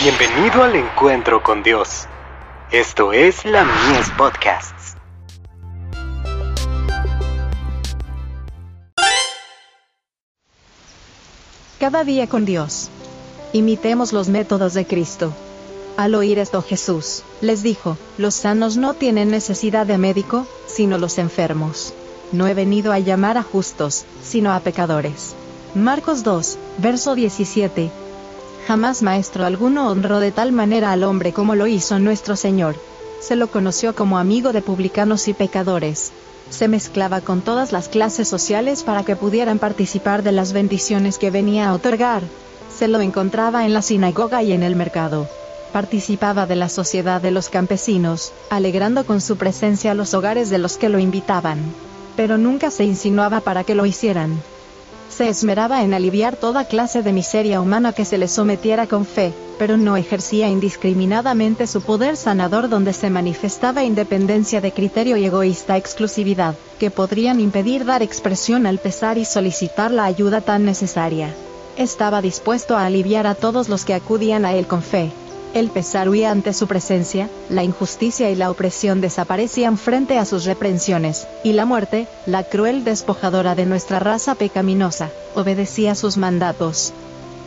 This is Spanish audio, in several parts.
Bienvenido al encuentro con Dios. Esto es la Mies Podcasts. Cada día con Dios. Imitemos los métodos de Cristo. Al oír esto Jesús les dijo, los sanos no tienen necesidad de médico, sino los enfermos. No he venido a llamar a justos, sino a pecadores. Marcos 2, verso 17. Jamás maestro alguno honró de tal manera al hombre como lo hizo nuestro Señor. Se lo conoció como amigo de publicanos y pecadores. Se mezclaba con todas las clases sociales para que pudieran participar de las bendiciones que venía a otorgar. Se lo encontraba en la sinagoga y en el mercado. Participaba de la sociedad de los campesinos, alegrando con su presencia los hogares de los que lo invitaban. Pero nunca se insinuaba para que lo hicieran se esmeraba en aliviar toda clase de miseria humana que se le sometiera con fe, pero no ejercía indiscriminadamente su poder sanador donde se manifestaba independencia de criterio y egoísta exclusividad, que podrían impedir dar expresión al pesar y solicitar la ayuda tan necesaria. Estaba dispuesto a aliviar a todos los que acudían a él con fe, el pesar huía ante su presencia, la injusticia y la opresión desaparecían frente a sus reprensiones, y la muerte, la cruel despojadora de nuestra raza pecaminosa, obedecía sus mandatos.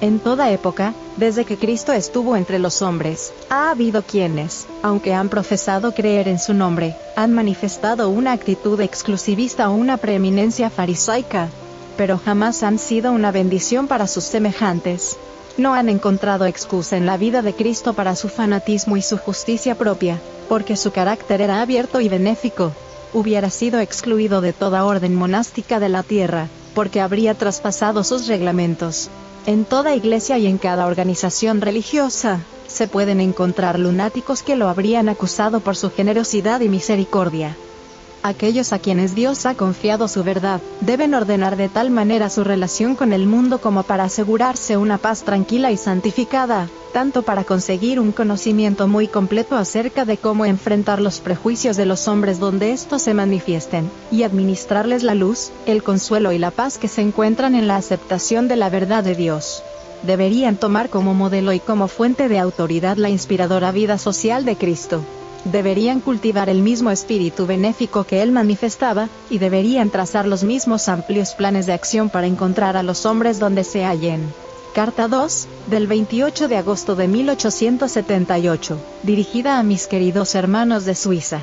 En toda época, desde que Cristo estuvo entre los hombres, ha habido quienes, aunque han profesado creer en su nombre, han manifestado una actitud exclusivista o una preeminencia farisaica, pero jamás han sido una bendición para sus semejantes no han encontrado excusa en la vida de Cristo para su fanatismo y su justicia propia, porque su carácter era abierto y benéfico. Hubiera sido excluido de toda orden monástica de la tierra, porque habría traspasado sus reglamentos. En toda iglesia y en cada organización religiosa, se pueden encontrar lunáticos que lo habrían acusado por su generosidad y misericordia. Aquellos a quienes Dios ha confiado su verdad, deben ordenar de tal manera su relación con el mundo como para asegurarse una paz tranquila y santificada, tanto para conseguir un conocimiento muy completo acerca de cómo enfrentar los prejuicios de los hombres donde estos se manifiesten, y administrarles la luz, el consuelo y la paz que se encuentran en la aceptación de la verdad de Dios. Deberían tomar como modelo y como fuente de autoridad la inspiradora vida social de Cristo deberían cultivar el mismo espíritu benéfico que él manifestaba, y deberían trazar los mismos amplios planes de acción para encontrar a los hombres donde se hallen. Carta 2, del 28 de agosto de 1878, dirigida a mis queridos hermanos de Suiza.